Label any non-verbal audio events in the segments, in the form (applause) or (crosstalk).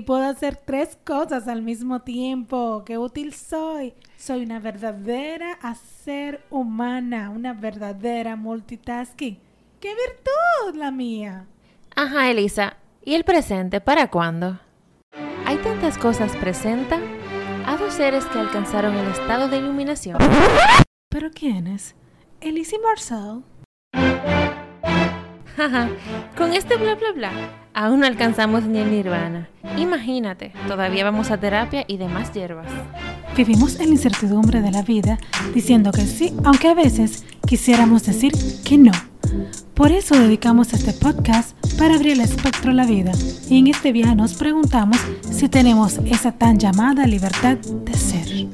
Puedo hacer tres cosas al mismo tiempo. Qué útil soy. Soy una verdadera hacer humana, una verdadera multitasking. ¡Qué virtud la mía! Ajá, Elisa. ¿Y el presente para cuándo? Hay tantas cosas presenta a dos seres que alcanzaron el estado de iluminación. ¿Pero quiénes? Elise y Marcel. Jaja, (laughs) con este bla bla bla, aún no alcanzamos ni el nirvana. Imagínate, todavía vamos a terapia y demás hierbas. Vivimos en la incertidumbre de la vida diciendo que sí, aunque a veces quisiéramos decir que no. Por eso dedicamos este podcast para abrir el espectro a la vida. Y en este viaje nos preguntamos si tenemos esa tan llamada libertad de ser.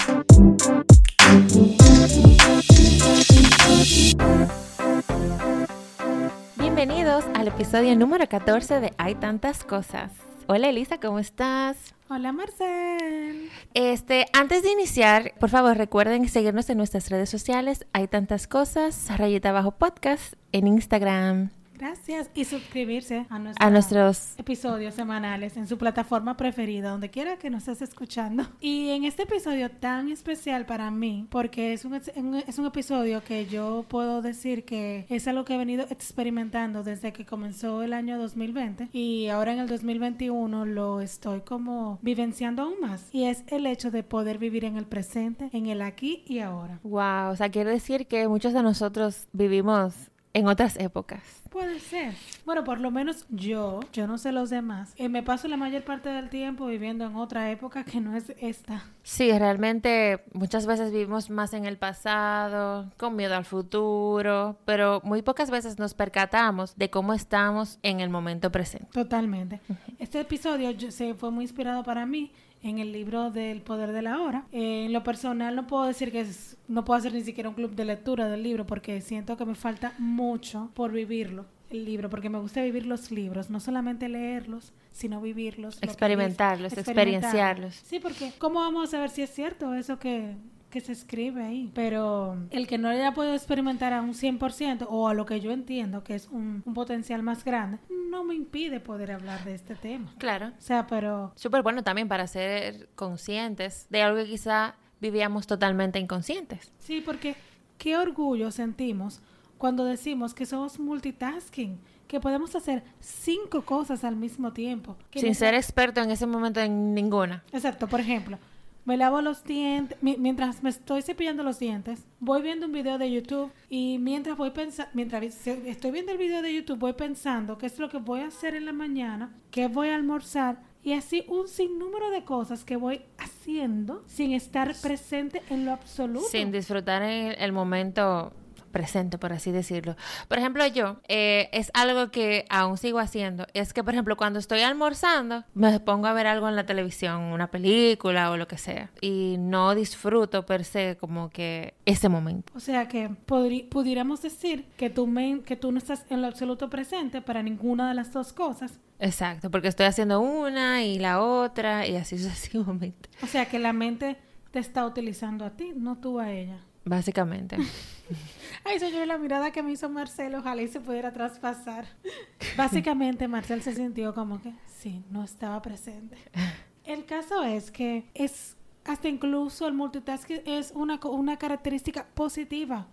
Bienvenidos al episodio número 14 de Hay tantas cosas. Hola Elisa, ¿cómo estás? Hola Marcel. Este, antes de iniciar, por favor recuerden seguirnos en nuestras redes sociales. Hay tantas cosas, rayita abajo podcast en Instagram, Gracias. Y suscribirse a, a nuestros episodios semanales en su plataforma preferida, donde quiera que nos estés escuchando. Y en este episodio tan especial para mí, porque es un, es un episodio que yo puedo decir que es algo que he venido experimentando desde que comenzó el año 2020 y ahora en el 2021 lo estoy como vivenciando aún más. Y es el hecho de poder vivir en el presente, en el aquí y ahora. Wow, o sea, quiere decir que muchos de nosotros vivimos en otras épocas. Puede ser. Bueno, por lo menos yo, yo no sé los demás, eh, me paso la mayor parte del tiempo viviendo en otra época que no es esta. Sí, realmente muchas veces vivimos más en el pasado, con miedo al futuro, pero muy pocas veces nos percatamos de cómo estamos en el momento presente. Totalmente. Este episodio se fue muy inspirado para mí en el libro del poder de la hora. en lo personal no puedo decir que no puedo hacer ni siquiera un club de lectura del libro porque siento que me falta mucho por vivirlo el libro, porque me gusta vivir los libros, no solamente leerlos, sino vivirlos. Experimentarlos, experienciarlos. Sí, porque ¿cómo vamos a saber si es cierto eso que, que se escribe ahí. Pero el que no haya podido experimentar a un 100% o a lo que yo entiendo que es un, un, potencial más grande, no me impide poder hablar de este tema. Claro. O sea, pero... Súper bueno también para ser conscientes de algo que quizá vivíamos totalmente inconscientes. Sí, porque qué orgullo sentimos cuando decimos que somos multitasking, que podemos hacer cinco cosas al mismo tiempo. Sin ser experto en ese momento en ninguna. Exacto, por ejemplo, me lavo los dientes, mientras me estoy cepillando los dientes, voy viendo un video de YouTube y mientras voy pensando, mientras estoy viendo el video de YouTube, voy pensando qué es lo que voy a hacer en la mañana, qué voy a almorzar y así un sinnúmero de cosas que voy haciendo sin estar presente en lo absoluto. Sin disfrutar en el momento presente, por así decirlo. Por ejemplo, yo, eh, es algo que aún sigo haciendo, es que, por ejemplo, cuando estoy almorzando, me pongo a ver algo en la televisión, una película o lo que sea, y no disfruto per se como que ese momento. O sea que pudiéramos decir que tú, que tú no estás en lo absoluto presente para ninguna de las dos cosas. Exacto, porque estoy haciendo una y la otra y así (laughs) sucesivamente. O sea que la mente te está utilizando a ti, no tú a ella. Básicamente. (laughs) Ay, soy yo la mirada que me hizo Marcelo, ojalá y se pudiera traspasar. Básicamente, Marcel se sintió como que sí, no estaba presente. El caso es que es hasta incluso el multitasking es una, una característica positiva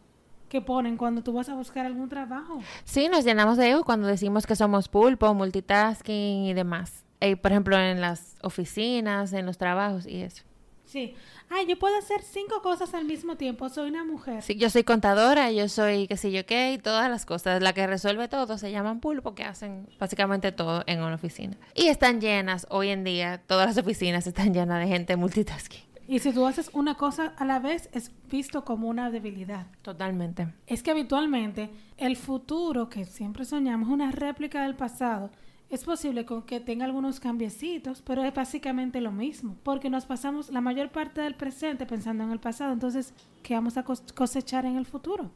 que ponen cuando tú vas a buscar algún trabajo. Sí, nos llenamos de ego cuando decimos que somos pulpo, multitasking y demás. Eh, por ejemplo, en las oficinas, en los trabajos y eso. Sí. Ay, yo puedo hacer cinco cosas al mismo tiempo. Soy una mujer. Sí, yo soy contadora, yo soy qué sé yo qué, y todas las cosas. La que resuelve todo se llaman pulpo, que hacen básicamente todo en una oficina. Y están llenas, hoy en día, todas las oficinas están llenas de gente multitasking. Y si tú haces una cosa a la vez, es visto como una debilidad. Totalmente. Es que habitualmente el futuro que siempre soñamos es una réplica del pasado es posible que tenga algunos cambiecitos, pero es básicamente lo mismo, porque nos pasamos la mayor parte del presente pensando en el pasado, entonces, ¿qué vamos a cosechar en el futuro?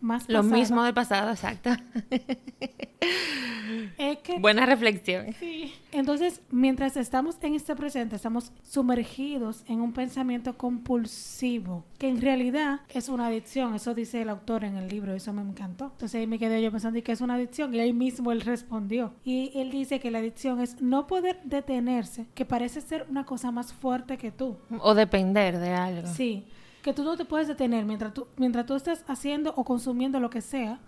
Más Lo mismo del pasado, exacto. (laughs) Es que Buena reflexión. Sí. Entonces, mientras estamos en este presente, estamos sumergidos en un pensamiento compulsivo, que en realidad es una adicción. Eso dice el autor en el libro, eso me encantó. Entonces ahí me quedé yo pensando "¿Y que es una adicción, y ahí mismo él respondió. Y él dice que la adicción es no poder detenerse, que parece ser una cosa más fuerte que tú. O depender de algo. Sí. Que tú no te puedes detener mientras tú, mientras tú estás haciendo o consumiendo lo que sea,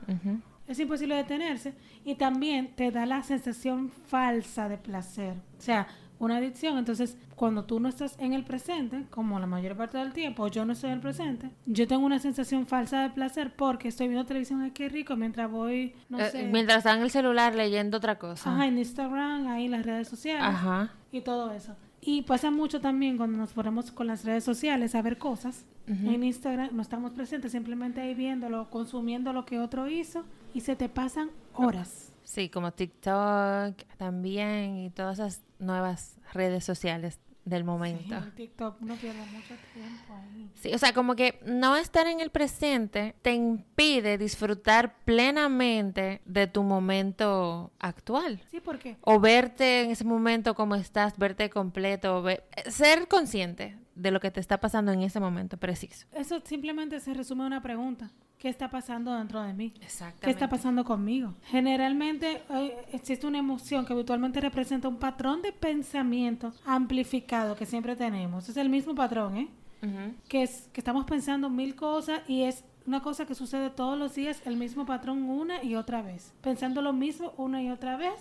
es imposible detenerse y también te da la sensación falsa de placer. O sea, una adicción, entonces cuando tú no estás en el presente, como la mayor parte del tiempo, yo no estoy en el presente, yo tengo una sensación falsa de placer porque estoy viendo televisión, ay, qué rico, mientras voy, no Eh, sé, Mientras está en el celular leyendo otra cosa. ajá, en Instagram, ahí en las redes sociales Ajá. y todo eso. Y pasa mucho también cuando nos ponemos con las redes sociales a ver cosas. En Instagram no estamos presentes, simplemente ahí viéndolo, consumiendo lo que otro hizo y se te pasan horas. Sí, como TikTok también y todas esas nuevas redes sociales del momento. Sí, en TikTok uno pierde mucho tiempo ahí. Sí, o sea, como que no estar en el presente te impide disfrutar plenamente de tu momento actual. Sí, porque O verte en ese momento como estás, verte completo, ve- ser consciente de lo que te está pasando en ese momento preciso. eso simplemente se resume a una pregunta. ¿Qué está pasando dentro de mí? Exactamente. ¿Qué está pasando conmigo? Generalmente eh, existe una emoción que habitualmente representa un patrón de pensamiento amplificado que siempre tenemos. Es el mismo patrón, ¿eh? que es que estamos pensando mil cosas y es una cosa que sucede todos los días, el mismo patrón una y otra vez, pensando lo mismo una y otra vez,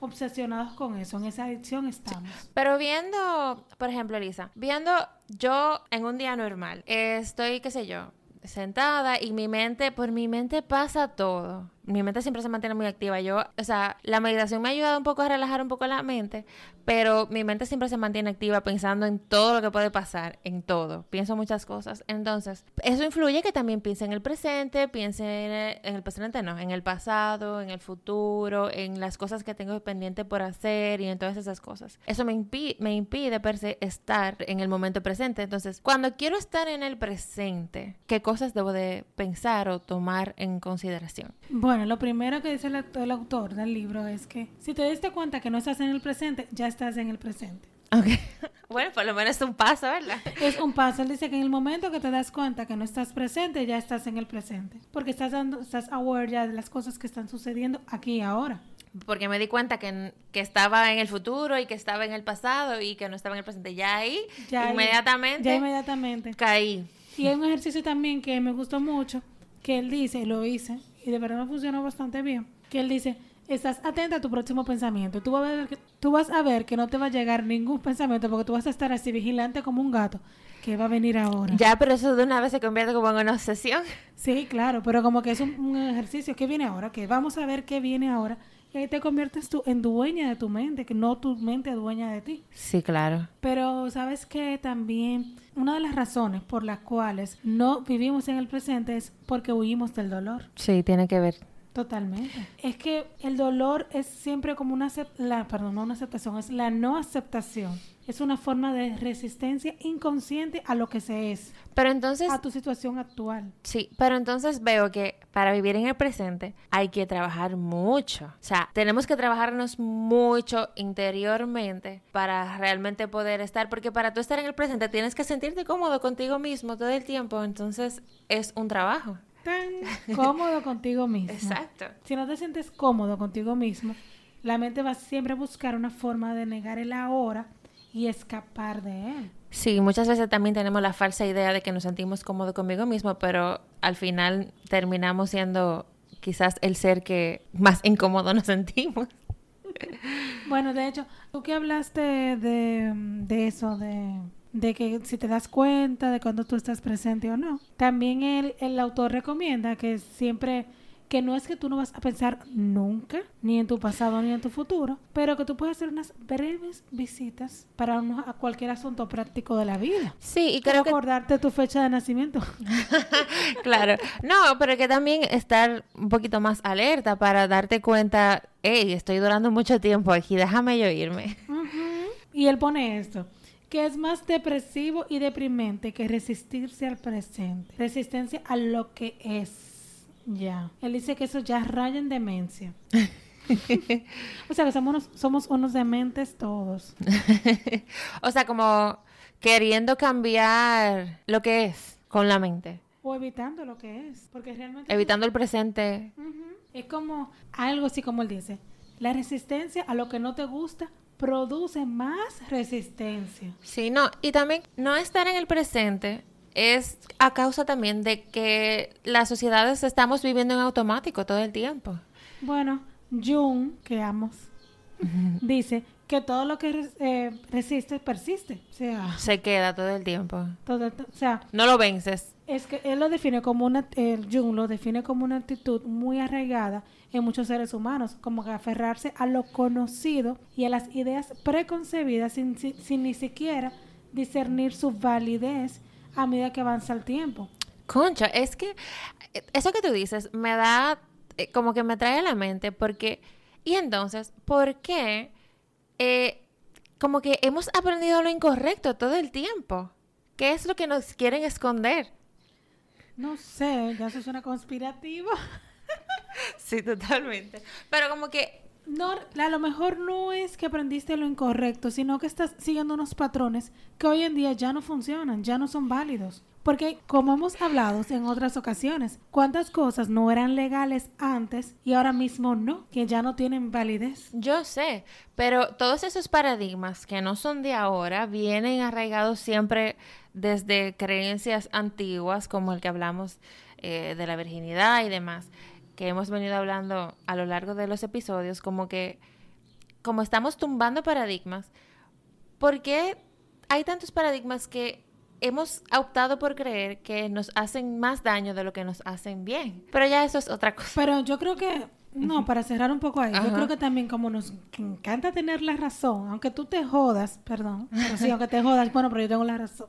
obsesionados con eso, en esa adicción estamos. Pero viendo, por ejemplo, Elisa, viendo yo en un día normal, eh, estoy, qué sé yo, sentada y mi mente, por mi mente pasa todo. Mi mente siempre se mantiene muy activa. Yo, o sea, la meditación me ha ayudado un poco a relajar un poco la mente, pero mi mente siempre se mantiene activa pensando en todo lo que puede pasar, en todo. Pienso muchas cosas. Entonces, eso influye que también piense en el presente, piense en el, en el presente, no, en el pasado, en el futuro, en las cosas que tengo pendiente por hacer y en todas esas cosas. Eso me, impi- me impide per se estar en el momento presente. Entonces, cuando quiero estar en el presente, ¿qué cosas debo de pensar o tomar en consideración? Bueno, lo primero que dice el, el autor del libro es que si te diste cuenta que no estás en el presente, ya estás en el presente. Ok. (laughs) bueno, por lo menos es un paso, ¿verdad? Es un paso. Él dice que en el momento que te das cuenta que no estás presente, ya estás en el presente. Porque estás dando, estás aware ya de las cosas que están sucediendo aquí y ahora. Porque me di cuenta que, que estaba en el futuro y que estaba en el pasado y que no estaba en el presente. Ya ahí, Ya ahí- inmediatamente, Ya inmediatamente. caí. Y hay un ejercicio también que me gustó mucho, que él dice, y lo hice, y de verdad me funcionó bastante bien, que él dice, estás atenta a tu próximo pensamiento. Tú vas a ver que, tú vas a ver que no te va a llegar ningún pensamiento porque tú vas a estar así vigilante como un gato. que va a venir ahora? Ya, pero eso de una vez se convierte como en una obsesión. Sí, claro, pero como que es un, un ejercicio. ¿Qué viene ahora? Que vamos a ver qué viene ahora. Ahí te conviertes tú en dueña de tu mente, que no tu mente dueña de ti. Sí, claro. Pero sabes que también una de las razones por las cuales no vivimos en el presente es porque huimos del dolor. Sí, tiene que ver. Totalmente. Es que el dolor es siempre como una la, perdón, no una aceptación, es la no aceptación. Es una forma de resistencia inconsciente a lo que se es, Pero entonces, a tu situación actual. sí, pero entonces veo que para vivir en el presente hay que trabajar mucho. O sea, tenemos que trabajarnos mucho interiormente para realmente poder estar, porque para tú estar en el presente tienes que sentirte cómodo contigo mismo todo el tiempo, entonces es un trabajo. Tan cómodo contigo mismo. Exacto. Si no te sientes cómodo contigo mismo, la mente va siempre a buscar una forma de negar el ahora y escapar de él. Sí, muchas veces también tenemos la falsa idea de que nos sentimos cómodos conmigo mismo, pero al final terminamos siendo quizás el ser que más incómodo nos sentimos. Bueno, de hecho, tú que hablaste de, de eso, de, de que si te das cuenta de cuando tú estás presente o no, también el, el autor recomienda que siempre, que no es que tú no vas a pensar nunca, ni en tu pasado ni en tu futuro, pero que tú puedes hacer unas breves visitas para a cualquier asunto práctico de la vida. Sí, y creo que acordarte tu fecha de nacimiento. (laughs) claro. No, pero que también estar un poquito más alerta para darte cuenta, hey, estoy durando mucho tiempo aquí, déjame yo irme. Y él pone esto, que es más depresivo y deprimente que resistirse al presente, resistencia a lo que es. Ya. Él dice que eso ya raya en demencia. (laughs) o sea, que somos unos, somos unos dementes todos. (laughs) o sea, como queriendo cambiar lo que es con la mente. O evitando lo que es. Porque realmente. Evitando el presente. Es como algo así como él dice. La resistencia a lo que no te gusta produce más resistencia. Sí, no. Y también no estar en el presente es a causa también de que las sociedades estamos viviendo en automático todo el tiempo. Bueno, Jung, que amos, (laughs) dice que todo lo que eh, resiste persiste. O sea, se queda todo el tiempo. Todo, o sea, no lo vences. Es que él lo define como una, el Jung define como una actitud muy arraigada en muchos seres humanos, como que aferrarse a lo conocido y a las ideas preconcebidas sin, sin ni siquiera discernir su validez a medida que avanza el tiempo. Concha, es que eso que tú dices me da, eh, como que me trae a la mente, porque, y entonces, ¿por qué? Eh, como que hemos aprendido lo incorrecto todo el tiempo. ¿Qué es lo que nos quieren esconder? No sé, ya eso suena conspirativo. (laughs) sí, totalmente. Pero como que no, a lo mejor no es que aprendiste lo incorrecto, sino que estás siguiendo unos patrones que hoy en día ya no funcionan, ya no son válidos. Porque como hemos hablado en otras ocasiones, ¿cuántas cosas no eran legales antes y ahora mismo no? Que ya no tienen validez. Yo sé, pero todos esos paradigmas que no son de ahora vienen arraigados siempre desde creencias antiguas como el que hablamos eh, de la virginidad y demás que hemos venido hablando a lo largo de los episodios, como que, como estamos tumbando paradigmas, ¿por qué hay tantos paradigmas que hemos optado por creer que nos hacen más daño de lo que nos hacen bien? Pero ya eso es otra cosa. Pero yo creo que, no, para cerrar un poco ahí, yo creo que también como nos encanta tener la razón, aunque tú te jodas, perdón, pero sí, aunque te jodas, bueno, pero yo tengo la razón.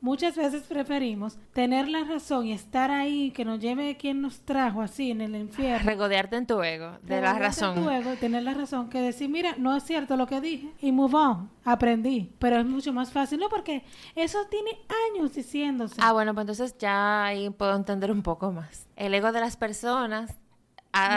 Muchas veces preferimos tener la razón y estar ahí, que nos lleve quien nos trajo así en el infierno. Regodearte en tu ego, de la razón. En tu ego, tener la razón, que decir, mira, no es cierto lo que dije y move on, aprendí. Pero es mucho más fácil, ¿no? Porque eso tiene años diciéndose. Ah, bueno, pues entonces ya ahí puedo entender un poco más. El ego de las personas.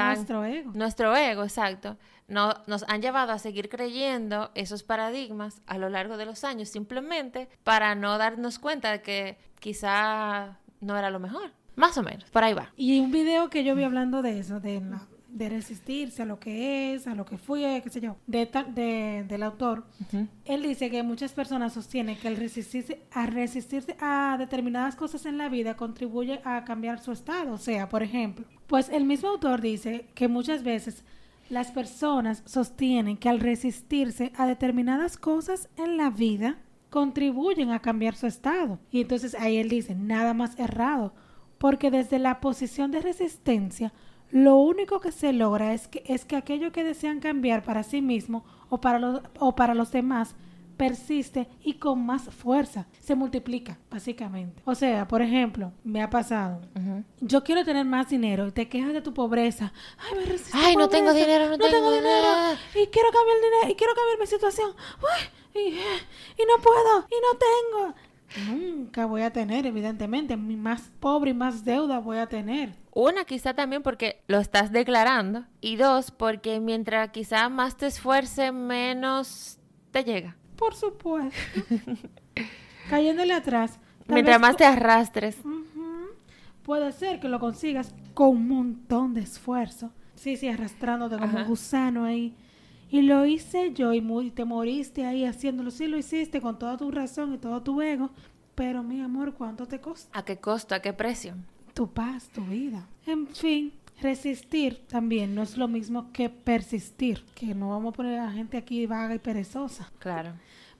nuestro ego. Nuestro ego, exacto no, nos han llevado a seguir creyendo esos paradigmas a lo largo de los años simplemente para no darnos cuenta de que quizá no era lo mejor. Más o menos, por ahí va. Y un video que yo vi hablando de eso, de, de resistirse a lo que es, a lo que fue, qué sé yo, de, de del autor, él dice que muchas personas sostienen que el resistirse a resistirse a determinadas cosas en la vida contribuye a cambiar su estado. O sea, por ejemplo, pues el mismo autor dice que muchas veces las personas sostienen que al resistirse a determinadas cosas en la vida, contribuyen a cambiar su estado. Y entonces ahí él dice, nada más errado, porque desde la posición de resistencia, lo único que se logra es que, es que aquello que desean cambiar para sí mismo o para, o para los demás persiste y con más fuerza se multiplica, básicamente. O sea, por ejemplo, me ha pasado, yo quiero tener más dinero y te quejas de tu pobreza. Ay, me resisto Ay, no tengo dinero, no, tengo, dinero. Y quiero cambiar el dinero y quiero cambiar mi situación. y, y no puedo y no tengo. Nunca voy a tener, evidentemente. Más pobre y más deuda voy a tener. Una, quizá también porque lo estás declarando. Y dos, porque mientras quizá más te esfuerce, menos te llega. Por supuesto. (laughs) Cayéndole atrás. Mientras más te arrastres. Puede ser que lo consigas con un montón de esfuerzo. Sí, sí, arrastrándote como un gusano ahí. Y lo hice yo y, te moriste ahí haciéndolo. Sí, lo hiciste con toda tu razón y todo tu ego. Pero mi amor, ¿cuánto te costó? ¿A qué costo? ¿A qué precio? Tu paz, tu vida. En fin, resistir también no es lo mismo que persistir. Que no vamos a poner a la gente aquí vaga y perezosa. Claro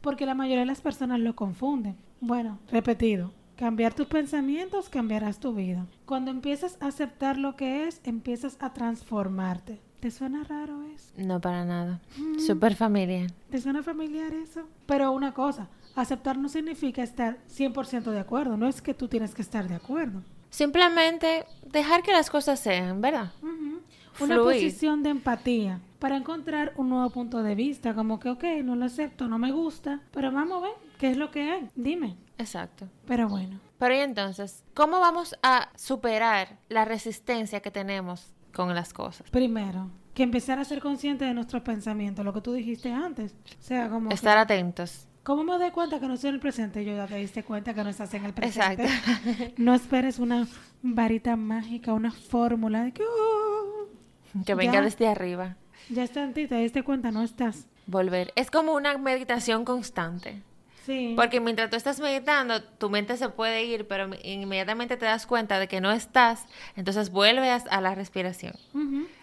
porque la mayoría de las personas lo confunden. Bueno, repetido, cambiar tus pensamientos, cambiarás tu vida. Cuando empiezas a aceptar lo que es, empiezas a transformarte. ¿Te suena raro eso? No, para nada. Mm. Súper familiar. ¿Te suena familiar eso? Pero una cosa, aceptar no significa estar 100% de acuerdo, no es que tú tienes que estar de acuerdo. Simplemente dejar que las cosas sean, ¿verdad? Una posición de empatía para encontrar un nuevo punto de vista, como que, ok, no lo acepto, no me gusta, pero vamos a ver qué es lo que hay, dime. Exacto. Pero bueno, Pero y entonces, ¿cómo vamos a superar la resistencia que tenemos con las cosas? Primero, que empezar a ser consciente de nuestros pensamientos, lo que tú dijiste antes. O sea, como... que- Estar atentos. ¿Cómo me doy cuenta que no estoy en el presente? Yo ya te diste cuenta que no estás en el presente. Exacto. No esperes una varita mágica, una fórmula de que "Oh, Que venga Ya. desde arriba. ya está en ti, te diste cuenta, no estás. Volver. Es como una meditación constante. Sí. Porque mientras tú estás meditando, tu mente se puede ir, pero inmediatamente te das cuenta de que no estás, entonces vuelves a la respiración.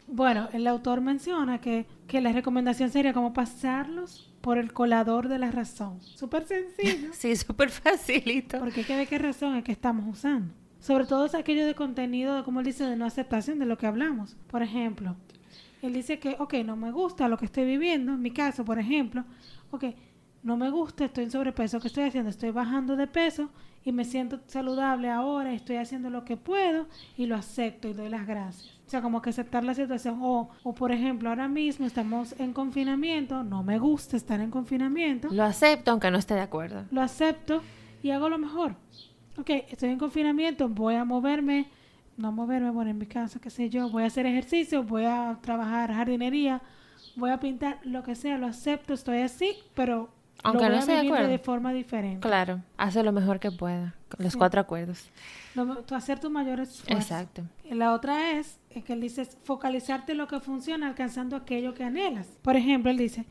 Bueno, el autor menciona que, que la recomendación sería como pasarlos por el colador de la razón. Súper sencillo. (laughs) Sí, súper facilito. Porque hay que ver qué razón es que estamos usando. Sobre todo es aquello de contenido, de, como él dice, de no aceptación de lo que hablamos. Por ejemplo, él dice que, ok, no me gusta lo que estoy viviendo. En mi caso, por ejemplo, ok, no me gusta, estoy en sobrepeso. ¿Qué estoy haciendo? Estoy bajando de peso y me siento saludable ahora. Estoy haciendo lo que puedo y lo acepto y doy las gracias. O sea, como que aceptar la situación. O, o por ejemplo, ahora mismo estamos en confinamiento. No me gusta estar en confinamiento Lo acepto aunque no esté de acuerdo. lo acepto y hago lo mejor. Ok, estoy en confinamiento, voy a moverme, no moverme, bueno, en mi caso, qué sé yo, voy a hacer ejercicio, voy a trabajar jardinería, voy a pintar, lo que sea, lo acepto, estoy así, pero Aunque lo voy no a esté de vivir acuerdo. de forma diferente. Claro, hace lo mejor que pueda. con Los Sí. cuatro acuerdos. Lo- hacer tu mayor esfuerzo. Exacto. Y La otra es, es que él dice, focalizarte en lo que funciona alcanzando aquello que anhelas. Por ejemplo, él dice,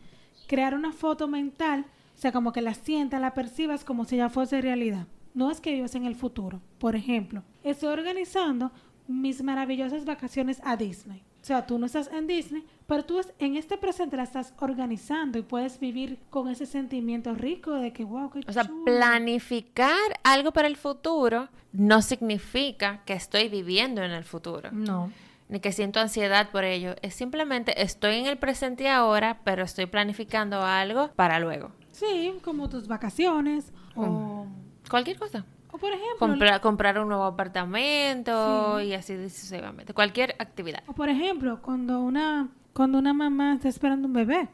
crear una foto mental, o sea, como que la sientas, la percibas como si ya fuese realidad. No es que vivas en el futuro. Por ejemplo, estoy organizando mis maravillosas vacaciones a Disney. O sea, tú no estás en Disney, pero tú en este presente la estás organizando y puedes vivir con ese sentimiento rico de que, wow, qué O sea, chulo". planificar algo para el futuro no significa que estoy viviendo en el futuro. No. Ni que siento ansiedad por ello. Es simplemente estoy en el presente y ahora, pero estoy planificando algo para luego. Sí, como tus vacaciones o, Cualquier cosa. O por ejemplo, Compra- comprar un nuevo apartamento Sí. y así sucesivamente. Cualquier actividad. O por ejemplo, cuando una cuando una mamá está esperando un bebé,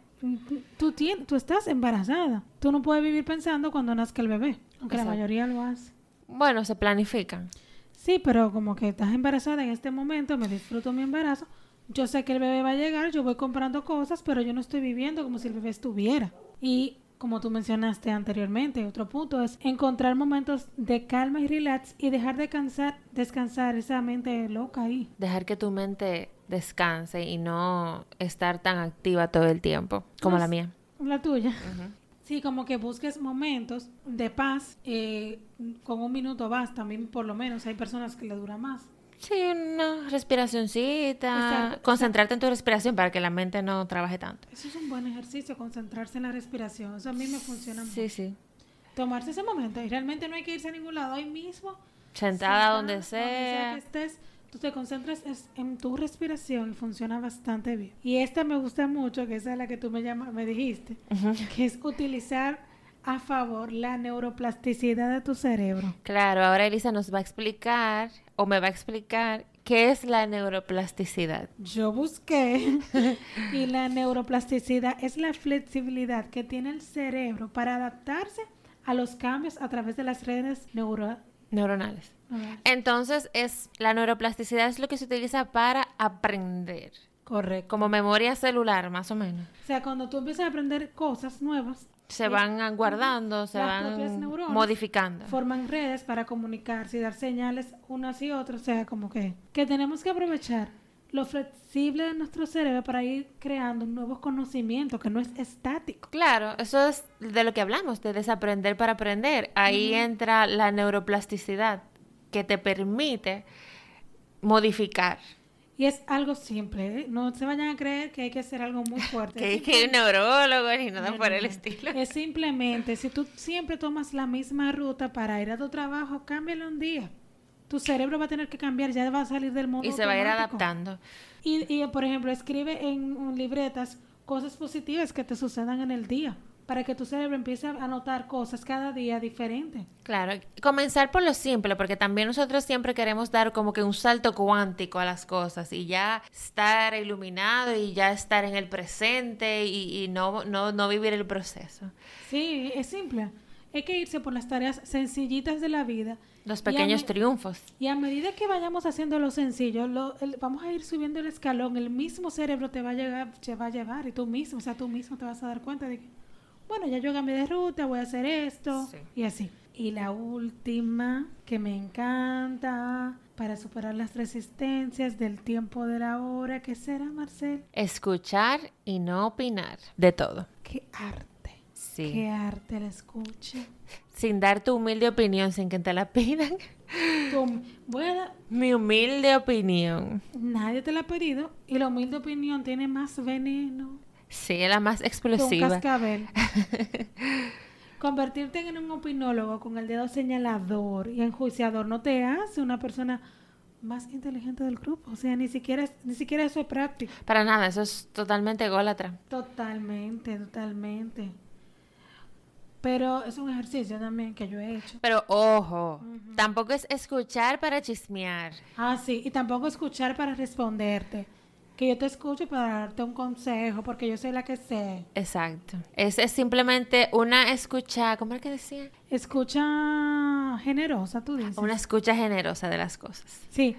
tú tienes, tú estás embarazada. Tú no puedes vivir pensando cuando nazca el bebé, aunque la mayoría lo hace. Bueno, se planifican. Sí, pero como que estás embarazada en este momento, me disfruto mi embarazo. Yo sé que el bebé va a llegar, yo voy comprando cosas, pero yo no estoy viviendo como si el bebé estuviera. Y como tú mencionaste anteriormente, otro punto es encontrar momentos de calma y relax y dejar de cansar, descansar esa mente loca ahí. Dejar que tu mente descanse y no estar tan activa todo el tiempo como No la mía. La tuya. Sí, como que busques momentos de paz, eh, con un minuto basta, a mí por lo menos hay personas que le dura más. Sí, una respiracioncita. Exacto, Concentrarte en tu respiración para que la mente no trabaje tanto. Eso es un buen ejercicio, concentrarse en la respiración, eso a mí me funciona mucho. Sí, sí. Tomarse ese momento y realmente no hay que irse a ningún lado, ahí mismo. Sentada donde sentada, sea. que estés, tú te concentras en tu respiración y funciona bastante bien. Y esta me gusta mucho, que esa es la que tú me, llama, me dijiste, que es utilizar a favor la neuroplasticidad de tu cerebro. Claro, ahora Elisa nos va a explicar o me va a explicar qué es la neuroplasticidad. Yo busqué (laughs) y la neuroplasticidad es la flexibilidad que tiene el cerebro para adaptarse a los cambios a través de las redes neuro Neuronales. Entonces, es la neuroplasticidad es lo que se utiliza para aprender, Correcto. como memoria celular, más o menos. O sea, cuando tú empiezas a aprender cosas nuevas, Se van guardando, se Las van neuronas modificando. forman redes para comunicarse y dar señales unas y otras. O sea, como que, que tenemos que aprovechar lo flexible de nuestro cerebro para ir creando nuevos conocimientos que no es estático. Claro, eso es de lo que hablamos, de desaprender para aprender. Ahí entra la neuroplasticidad que te permite modificar. Y es algo simple, ¿eh? no se vayan a creer que hay que hacer algo muy (laughs) fuerte. Que Es es que un neurólogo ni nada No, por el estilo. Es simplemente, si tú siempre tomas la misma ruta para ir a tu trabajo, cámbiale un día. Tu cerebro va a tener que cambiar, ya va a salir del modo Y se va a ir adaptando. Y, y, por ejemplo, escribe en libretas cosas positivas que te sucedan en el día, para que tu cerebro empiece a notar cosas cada día diferentes. Claro, comenzar por lo simple, porque también nosotros siempre queremos dar como que un salto cuántico a las cosas y ya estar iluminado y ya estar en el presente y, y no, no, no vivir el proceso. Sí, es simple. hay que irse por las tareas sencillitas de la vida. Los Y pequeños me- triunfos. Y a medida que vayamos haciendo lo sencillo, lo- el- vamos a ir subiendo el escalón, el mismo cerebro te va a llegar, te va a llevar y tú mismo, o sea, tú mismo te vas a dar cuenta de que, bueno, ya yo cambié de ruta, voy a hacer esto Sí. y así. Y la última que me encanta para superar las resistencias del tiempo de la hora, ¿qué será, Marcel? Escuchar y no opinar. De todo. Qué arte. Sí. Qué arte el escuche. Sin dar tu humilde opinión sin que te la (laughs) pidan. A dar- Mi humilde opinión. nadie te la ha pedido y la humilde opinión tiene más veneno. Sí, es la más un explosiva. cascabel. (laughs) Convertirte en un opinólogo con el dedo señalador y enjuiciador no te hace una persona más inteligente del grupo. O sea, ni siquiera, ni siquiera eso es práctico. Para nada, eso es totalmente ególatra. Totalmente, totalmente. Pero es un ejercicio también que yo he hecho. Pero ojo, tampoco es escuchar para chismear. Ah, sí, y tampoco escuchar para responderte. Que yo te escucho para darte un consejo, porque yo soy la que sé. Exacto. Es, es simplemente una escucha, ¿cómo es que decía? Escucha generosa, tú dices. Una escucha generosa de las cosas. Sí,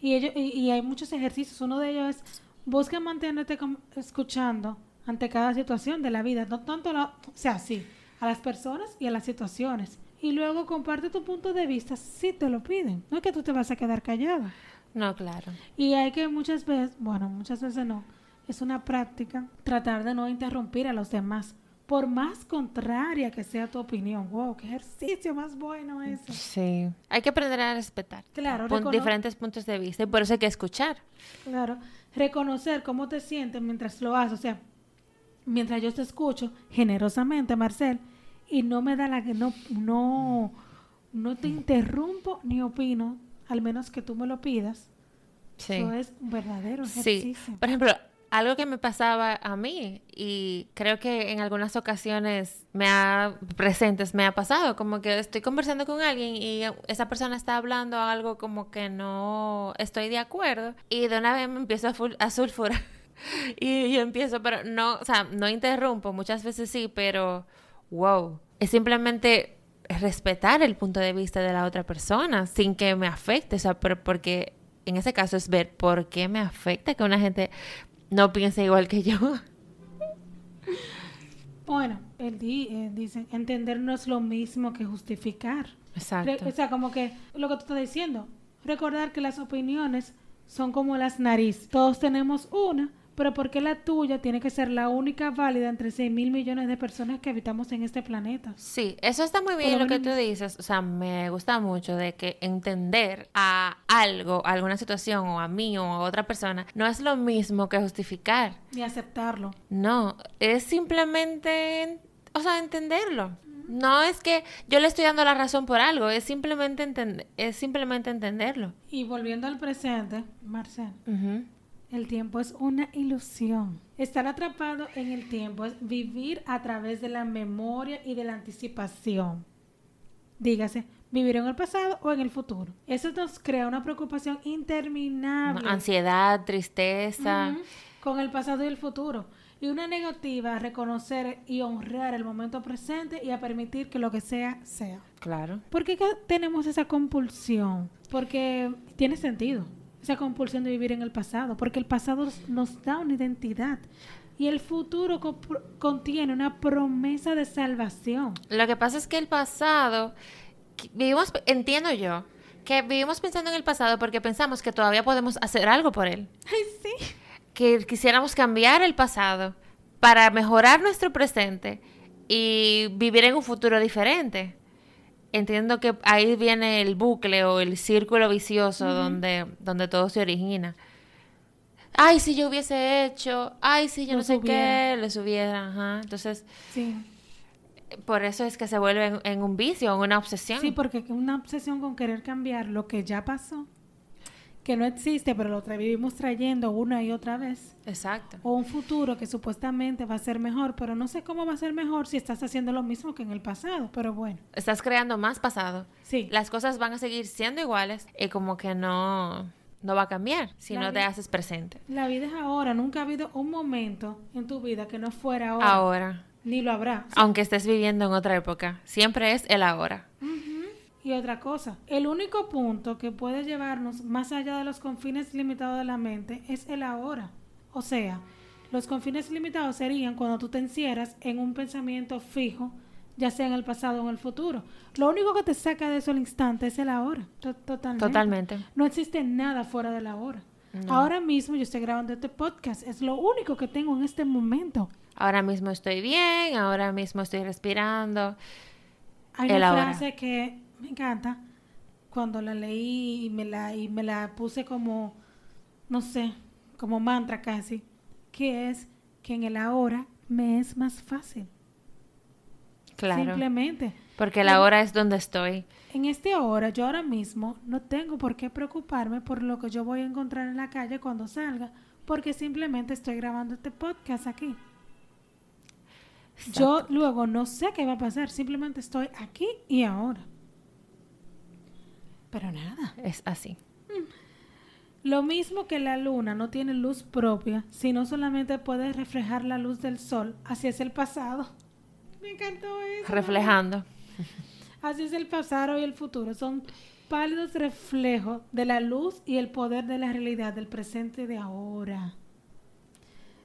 y, ello- y, y hay muchos ejercicios. Uno de ellos es busca mantenerte escuchando ante cada situación de la vida, no tanto la, o sea, sí, a las personas y a las situaciones. Y luego comparte tu punto de vista si te lo piden. No es que tú te vas a quedar callada. No, claro. Y hay que muchas veces, bueno, muchas veces no, es una práctica tratar de no interrumpir a los demás, por más contraria que sea tu opinión. Wow, qué ejercicio más bueno eso. Sí. Hay que aprender a respetar. Claro, recono- diferentes puntos de vista y por eso hay que escuchar. Claro, reconocer cómo te sientes mientras lo haces, o sea, mientras yo te escucho generosamente, Marcel, y no me da la que no no no te interrumpo ni opino, al menos que tú me lo pidas. Sí. Eso es un verdadero Sí. ejercicio. Por ejemplo, algo que me pasaba a mí y creo que en algunas ocasiones me ha presentes me ha pasado como que estoy conversando con alguien y esa persona está hablando algo como que no estoy de acuerdo y de una vez me empiezo a, a sulfurar (laughs) y yo empiezo pero no o sea no interrumpo muchas veces sí pero wow es simplemente respetar el punto de vista de la otra persona sin que me afecte o sea pero porque en ese caso es ver por qué me afecta que una gente no piense igual que yo (laughs) Bueno, di- eh, dice, entender no es lo mismo que justificar. exacto Re- o sea, como que lo que tú estás diciendo, recordar que las opiniones son como las narices. Todos tenemos una, pero ¿por qué la tuya tiene que ser la única válida entre 6 mil millones de personas que habitamos en este planeta? Sí, eso está muy bien lo lo que tú dices. O sea, me gusta mucho de que entender a algo, a alguna situación o a mí o a otra persona, no es lo mismo que justificar. Ni aceptarlo. No, es simplemente, o sea, entenderlo. No es que yo le estoy dando la razón por algo, es simplemente, entend- es simplemente entenderlo. Y volviendo al presente, Marcel, Ujú. El tiempo es una ilusión. Estar atrapado en el tiempo es vivir a través de la memoria y de la anticipación. Dígase, vivir en el pasado o en el futuro. Eso nos crea una preocupación interminable. Ansiedad, tristeza. Con el pasado y el futuro. Y una negativa a reconocer y honrar el momento presente y a permitir que lo que sea, sea. Claro. ¿Por qué tenemos esa compulsión? Porque tiene sentido, esa compulsión de vivir en el pasado, porque el pasado nos da una identidad y el futuro co- contiene una promesa de salvación. Lo que pasa es que el pasado, vivimos, entiendo yo, que vivimos pensando en el pasado porque pensamos que todavía podemos hacer algo por él. (laughs) Ay, sí. Que quisiéramos cambiar el pasado para mejorar nuestro presente y vivir en un futuro diferente. Entiendo que ahí viene el bucle o el círculo vicioso donde, donde todo se origina. Ay, si yo hubiese hecho, ay, si yo no sé qué, les hubiera, ajá. Entonces, Sí. por eso es que se vuelve en, en un vicio, en una obsesión. Sí, porque una obsesión con querer cambiar lo que ya pasó, que no existe, pero lo tra- vivimos trayendo una y otra vez. Exacto. O un futuro que supuestamente va a ser mejor, pero no sé cómo va a ser mejor si estás haciendo lo mismo que en el pasado. Pero bueno, Estás creando más pasado. sí. Las cosas van a seguir siendo iguales y como que no, no va a cambiar si La no te haces presente. La vida es ahora. Nunca ha habido un momento en tu vida que no fuera ahora. Ahora. Ni lo habrá. Aunque estés viviendo en otra época, siempre es el ahora. Y otra cosa, el único punto que puede llevarnos más allá de los confines limitados de la mente es el ahora. O sea, los confines limitados serían cuando tú te encierras en un pensamiento fijo, ya sea en el pasado o en el futuro. Lo único que te saca de eso al instante es el ahora. Totalmente. Totalmente. No existe nada fuera del ahora. Ahora mismo yo estoy grabando este podcast. Es lo único que tengo en este momento. Ahora mismo estoy bien, ahora mismo estoy respirando. Hay una frase que me encanta cuando la leí y me la, y me la puse como, no sé, como mantra casi, que es que en el ahora me es más fácil. Claro. Simplemente. Porque el ahora es donde estoy. En este ahora, yo ahora mismo no tengo por qué preocuparme por lo que yo voy a encontrar en la calle cuando salga, porque simplemente estoy grabando este podcast aquí. Yo luego no sé qué va a pasar, simplemente estoy aquí y ahora. Pero nada. Es así. Lo mismo que la luna no tiene luz propia, sino solamente puede reflejar la luz del sol. Así es el pasado. Me encantó eso. Reflejando. Así es el pasado y el futuro. Son pálidos reflejos de la luz y el poder de la realidad del presente de ahora.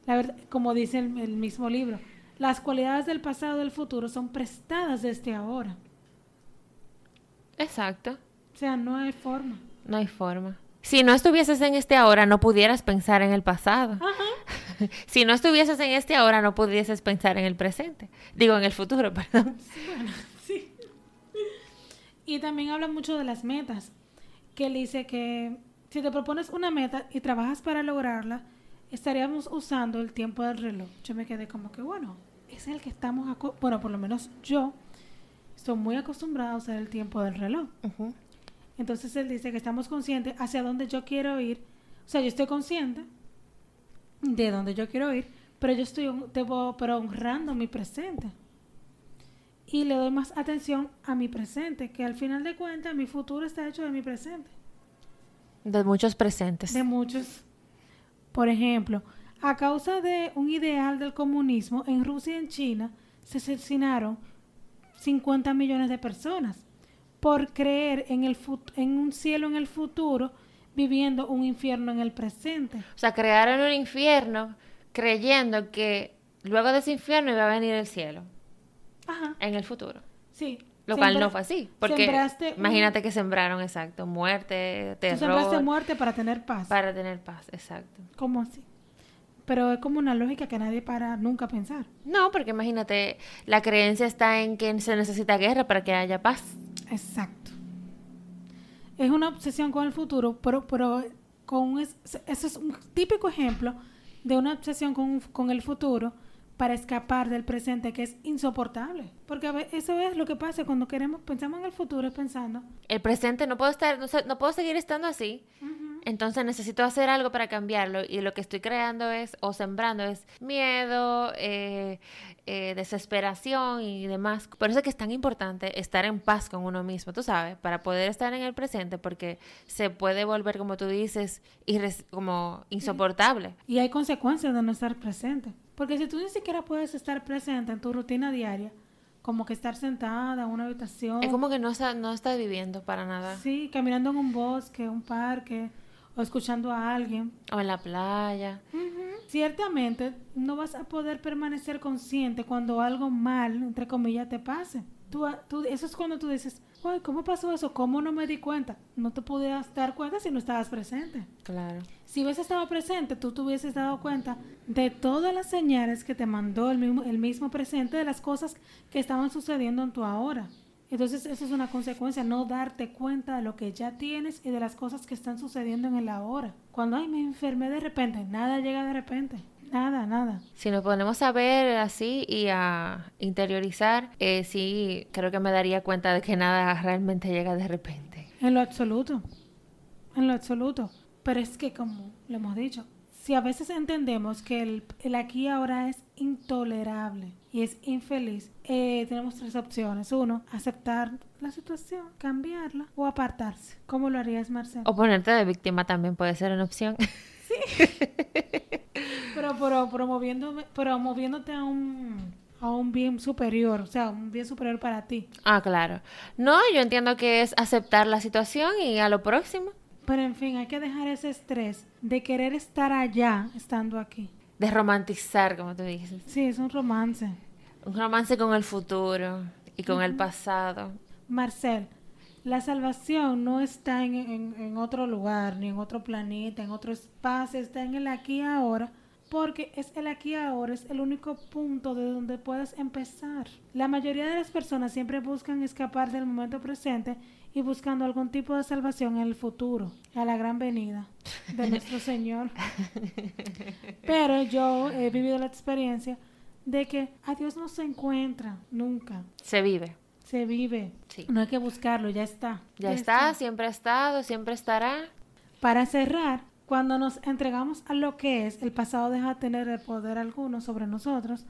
La verdad, como dice el, el mismo libro, las cualidades del pasado y del futuro son prestadas desde ahora. Exacto. O sea, no hay forma. No hay forma. Si no estuvieses en este ahora, no pudieras pensar en el pasado. Ajá. (laughs) si no estuvieses en este ahora, no pudieses pensar en el presente. Digo, en el futuro, (laughs) perdón. Bueno, sí. Y también habla mucho de las metas. Que él dice que si te propones una meta y trabajas para lograrla, estaríamos usando el tiempo del reloj. Yo me quedé como que, bueno, es el que estamos, bueno, por lo menos yo estoy muy acostumbrada a usar el tiempo del reloj. Entonces él dice que estamos conscientes hacia dónde yo quiero ir. O sea, yo estoy consciente de dónde yo quiero ir, pero yo estoy debo- pero honrando mi presente. Y le doy más atención a mi presente, que al final de cuentas mi futuro está hecho de mi presente. De muchos presentes. De muchos. Por ejemplo, a causa de un ideal del comunismo, en Rusia y en China se asesinaron 50 millones de personas por creer en, el fut- en un cielo en el futuro viviendo un infierno en el presente. O sea, crearon un infierno creyendo que luego de ese infierno iba a venir el cielo Ajá, en el futuro. sí. Lo cual no fue así. Porque un- imagínate que sembraron, exacto, muerte, Tú sembraste terror, muerte para tener paz. para tener paz, exacto. ¿Cómo así? Pero es como una lógica que nadie para nunca pensar. No, porque imagínate, la creencia está en que se necesita guerra para que haya paz. Exacto. Es una obsesión con el futuro, pero, pero con un es- eso es un típico ejemplo de una obsesión con, un- con el futuro para escapar del presente que es insoportable. Porque a eso es lo que pasa cuando queremos, pensamos en el futuro, es pensando. El presente no puedo estar, no, no puedo seguir estando así. Entonces necesito hacer algo para cambiarlo y lo que estoy creando es, o sembrando es miedo, eh, eh, desesperación y demás. Por eso es que es tan importante estar en paz con uno mismo, tú sabes, para poder estar en el presente porque se puede volver, como tú dices, como insoportable. Y hay consecuencias de no estar presente. Porque si tú ni siquiera puedes estar presente en tu rutina diaria, como que estar sentada en una habitación, Es como que no, está, no estás viviendo para nada. sí, caminando en un bosque, un parque, o escuchando a alguien, O en la playa. Ciertamente no vas a poder permanecer consciente cuando algo mal, entre comillas, te pase. Tú, tú- eso es cuando tú dices, ay, ¿cómo pasó eso? ¿Cómo no me di cuenta? No te podías dar cuenta si no estabas presente. Claro. Si hubieses estado presente, tú te hubieses dado cuenta de todas las señales que te mandó el mismo, el mismo presente de las cosas que estaban sucediendo en tu ahora. Entonces, eso es una consecuencia, no darte cuenta de lo que ya tienes y de las cosas que están sucediendo en el ahora. Cuando, ay, me enfermé de repente, nada llega de repente. Nada, nada. Si nos ponemos a ver así y a interiorizar, eh, sí, creo que me daría cuenta de que nada realmente llega de repente. En lo absoluto. En lo absoluto. Pero es que, como lo hemos dicho, si a veces entendemos que el, el aquí y ahora es intolerable y es infeliz, eh, tenemos tres opciones. Uno, aceptar la situación, cambiarla o apartarse. ¿Cómo lo harías, Marcelo? O ponerte de víctima también puede ser una opción. (laughs) Pero, pero promoviéndome, promoviéndote a un, a un bien superior, o sea, un bien superior para ti. Ah, claro. No, yo entiendo que es aceptar la situación y a lo próximo. Pero en fin, hay que dejar ese estrés de querer estar allá estando aquí. De romantizar, como tú dices. Sí, es un romance. Un romance con el futuro y con el pasado. Marcel, la salvación no está en, en- en otro lugar, ni en otro planeta, en otro espacio, está en el aquí y ahora, porque es el aquí y ahora, es el único punto de donde puedes empezar. La mayoría de las personas siempre buscan escapar del momento presente y buscando algún tipo de salvación en el futuro, a la gran venida de nuestro Señor. (laughs) Pero yo he vivido la experiencia de que a Dios no se encuentra nunca, Se vive. se vive. Sí. No hay que buscarlo, ya está. Ya está, siempre ha estado, siempre estará. Para cerrar, cuando nos entregamos a lo que es, el pasado deja de tener el poder alguno sobre nosotros.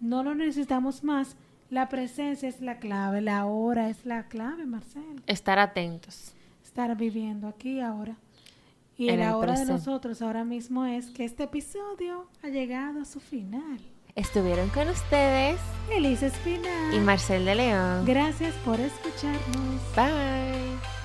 No lo necesitamos más. La presencia es la clave, la hora es la clave, Marcel. Estar atentos. Estar viviendo aquí ahora. Y En la el hora de nosotros ahora mismo es que este episodio ha llegado a su final. Estuvieron con ustedes Elisa Espinal. y Marcel de León. Gracias por escucharnos. Bye.